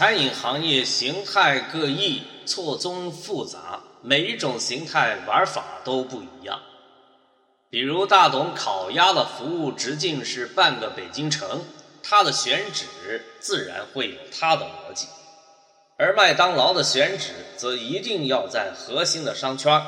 餐饮行业形态各异，错综复杂，每一种形态玩法都不一样。比如大董烤鸭的服务直径是半个北京城，它的选址自然会有它的逻辑；而麦当劳的选址则一定要在核心的商圈，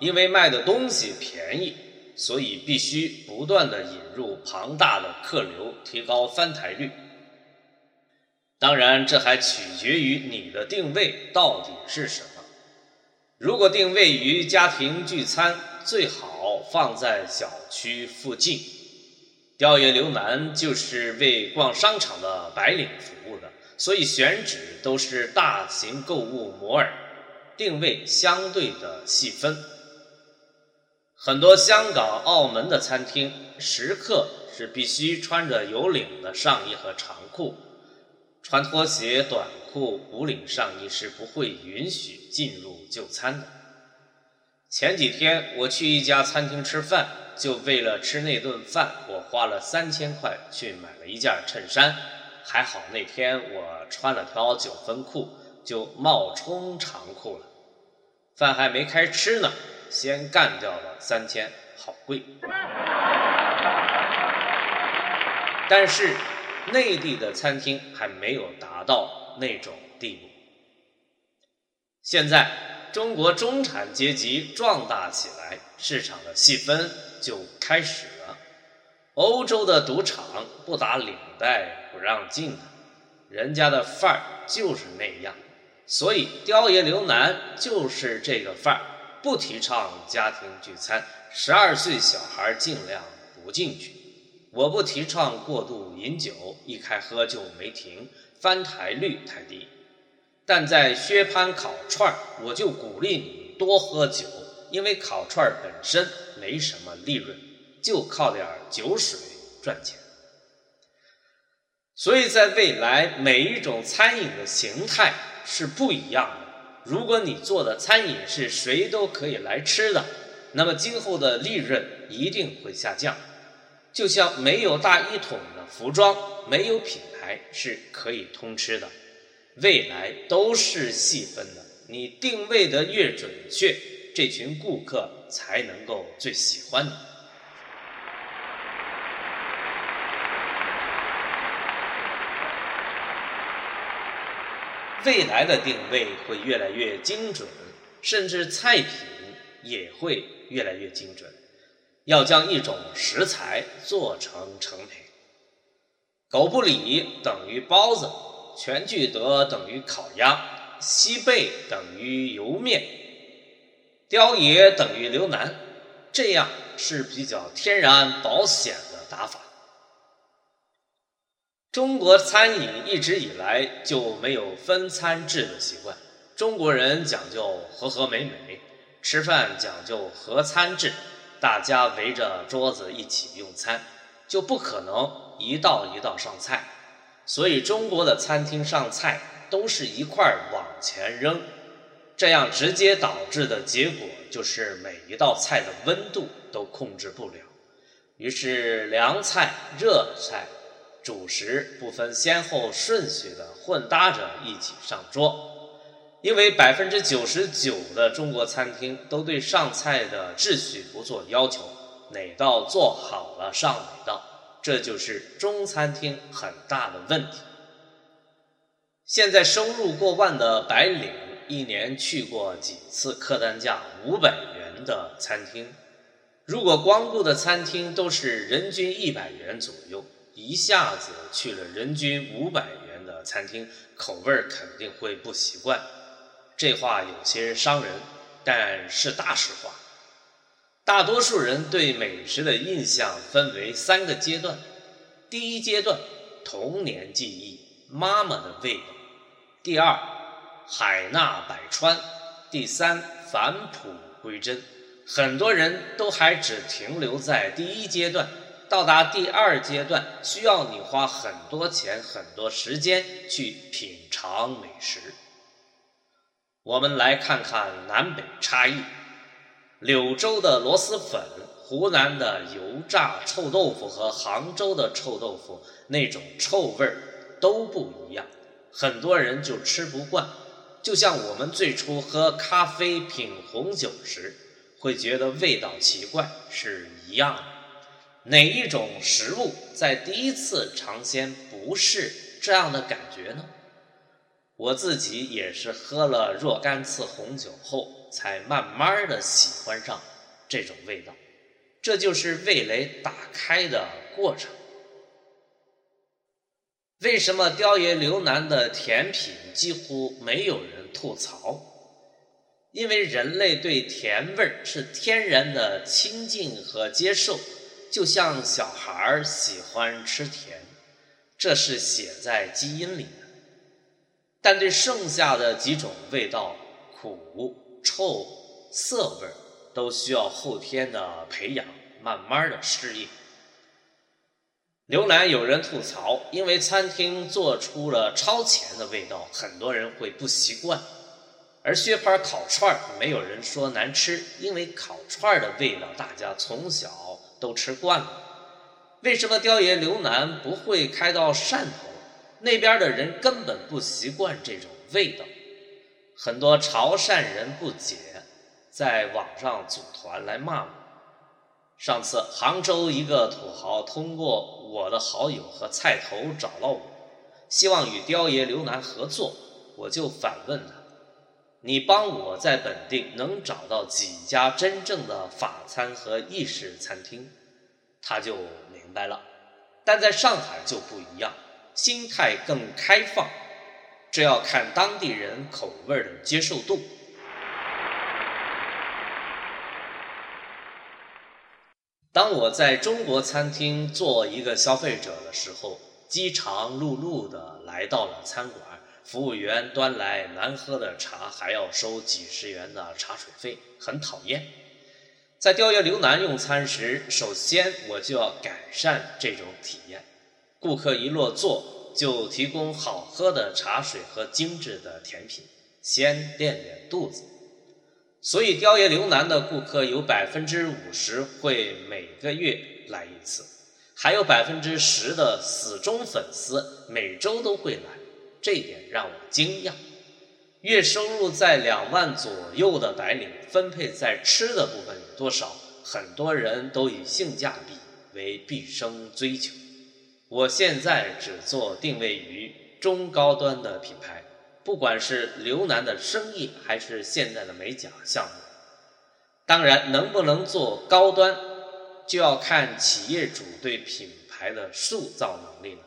因为卖的东西便宜，所以必须不断的引入庞大的客流，提高翻台率。当然，这还取决于你的定位到底是什么。如果定位于家庭聚餐，最好放在小区附近。雕爷刘楠就是为逛商场的白领服务的，所以选址都是大型购物摩尔，定位相对的细分。很多香港、澳门的餐厅，食客是必须穿着有领的上衣和长裤，穿拖鞋、短裤、无领上衣是不会允许进入就餐的。前几天我去一家餐厅吃饭，就为了吃那顿饭，我花了三千块去买了一件衬衫。还好那天我穿了条九分裤，就冒充长裤了。饭还没开吃呢，先干掉了三千，好贵。但是内地的餐厅还没有达到那种地步。现在。中国中产阶级壮大起来，市场的细分就开始了。欧洲的赌场不打领带不让进的，人家的范儿就是那样。所以雕爷刘楠就是这个范儿，不提倡家庭聚餐，十二岁小孩尽量不进去。我不提倡过度饮酒，一开喝就没停，翻台率太低。但在薛潘烤串儿，我就鼓励你多喝酒，因为烤串儿本身没什么利润，就靠点酒水赚钱。所以在未来，每一种餐饮的形态是不一样的。如果你做的餐饮是谁都可以来吃的，那么今后的利润一定会下降。就像没有大一统的服装，没有品牌是可以通吃的。未来都是细分的，你定位的越准确，这群顾客才能够最喜欢你。未来的定位会越来越精准，甚至菜品也会越来越精准。要将一种食材做成成品，狗不理等于包子。全聚德等于烤鸭，西贝等于油面，雕爷等于刘楠，这样是比较天然保险的打法。中国餐饮一直以来就没有分餐制的习惯，中国人讲究和和美美，吃饭讲究合餐制，大家围着桌子一起用餐，就不可能一道一道上菜。所以中国的餐厅上菜都是一块儿往前扔，这样直接导致的结果就是每一道菜的温度都控制不了，于是凉菜、热菜、主食不分先后顺序的混搭着一起上桌。因为百分之九十九的中国餐厅都对上菜的秩序不做要求，哪道做好了上哪道。这就是中餐厅很大的问题。现在收入过万的白领，一年去过几次客单价五百元的餐厅？如果光顾的餐厅都是人均一百元左右，一下子去了人均五百元的餐厅，口味肯定会不习惯。这话有些伤人，但是大实话。大多数人对美食的印象分为三个阶段：第一阶段，童年记忆，妈妈的味道；第二，海纳百川；第三，返璞归真。很多人都还只停留在第一阶段，到达第二阶段，需要你花很多钱、很多时间去品尝美食。我们来看看南北差异。柳州的螺蛳粉、湖南的油炸臭豆腐和杭州的臭豆腐那种臭味儿都不一样。很多人就吃不惯。就像我们最初喝咖啡、品红酒时，会觉得味道奇怪是一样的。哪一种食物在第一次尝鲜不是这样的感觉呢？我自己也是喝了若干次红酒后，才慢慢的喜欢上这种味道。这就是味蕾打开的过程。为什么雕爷刘楠的甜品几乎没有人吐槽？因为人类对甜味儿是天然的亲近和接受，就像小孩儿喜欢吃甜，这是写在基因里的。但对剩下的几种味道，苦、臭、涩味儿，都需要后天的培养，慢慢的适应。牛腩有人吐槽，因为餐厅做出了超前的味道，很多人会不习惯。而薛牌烤串儿，没有人说难吃，因为烤串儿的味道大家从小都吃惯了。为什么雕爷刘楠不会开到汕头？那边的人根本不习惯这种味道，很多潮汕人不解，在网上组团来骂我。上次杭州一个土豪通过我的好友和菜头找到我，希望与雕爷刘楠合作，我就反问他：“你帮我在本地能找到几家真正的法餐和意式餐厅？”他就明白了，但在上海就不一样。心态更开放，这要看当地人口味的接受度。当我在中国餐厅做一个消费者的时候，饥肠辘辘的来到了餐馆，服务员端来难喝的茶，还要收几十元的茶水费，很讨厌。在调研刘楠用餐时，首先我就要改善这种体验。顾客一落座，就提供好喝的茶水和精致的甜品，先垫垫肚子。所以，雕爷刘楠的顾客有百分之五十会每个月来一次，还有百分之十的死忠粉丝每周都会来，这点让我惊讶。月收入在两万左右的白领，分配在吃的部分有多少？很多人都以性价比为毕生追求。我现在只做定位于中高端的品牌，不管是刘楠的生意，还是现在的美甲项目。当然，能不能做高端，就要看企业主对品牌的塑造能力了。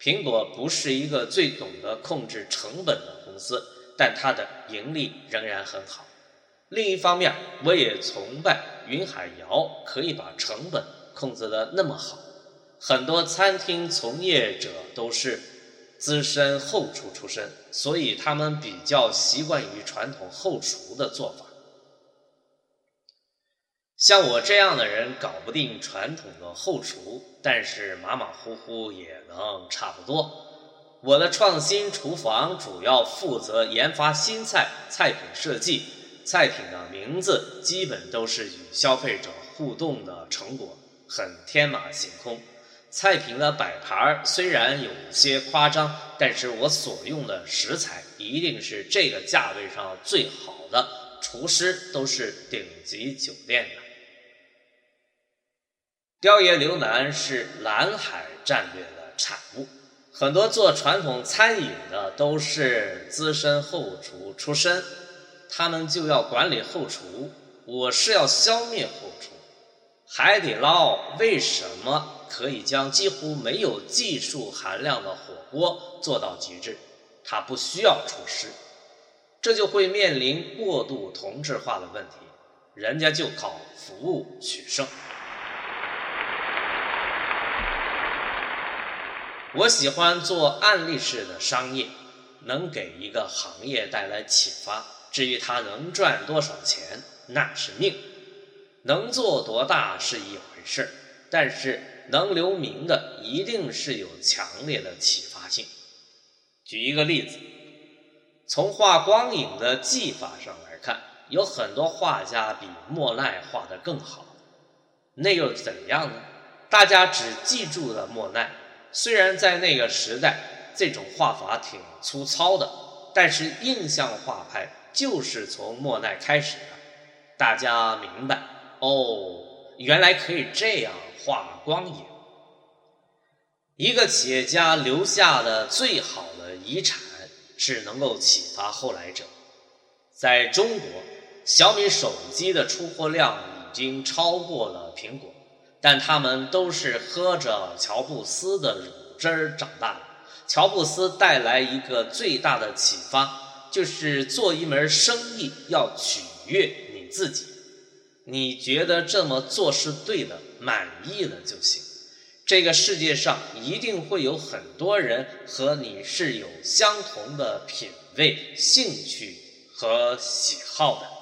苹果不是一个最懂得控制成本的公司，但它的盈利仍然很好。另一方面，我也崇拜云海肴可以把成本控制得那么好。很多餐厅从业者都是资深后厨出身，所以他们比较习惯于传统后厨的做法。像我这样的人搞不定传统的后厨，但是马马虎虎也能差不多。我的创新厨房主要负责研发新菜、菜品设计，菜品的名字基本都是与消费者互动的成果，很天马行空。菜品的摆盘虽然有些夸张，但是我所用的食材一定是这个价位上最好的，厨师都是顶级酒店的。雕爷刘楠是蓝海战略的产物，很多做传统餐饮的都是资深后厨出身，他们就要管理后厨，我是要消灭后厨。海底捞为什么？可以将几乎没有技术含量的火锅做到极致，它不需要厨师，这就会面临过度同质化的问题，人家就靠服务取胜。我喜欢做案例式的商业，能给一个行业带来启发。至于它能赚多少钱，那是命，能做多大是一回事，但是。能留名的一定是有强烈的启发性。举一个例子，从画光影的技法上来看，有很多画家比莫奈画得更好。那又怎样呢？大家只记住了莫奈，虽然在那个时代，这种画法挺粗糙的，但是印象画派就是从莫奈开始的。大家明白哦，原来可以这样化光影。一个企业家留下的最好的遗产是能够启发后来者。在中国，小米手机的出货量已经超过了苹果，但他们都是喝着乔布斯的乳汁儿长大的。乔布斯带来一个最大的启发，就是做一门生意要取悦你自己，你觉得这么做是对的，满意了就行。这个世界上一定会有很多人和你是有相同的品味、兴趣和喜好的。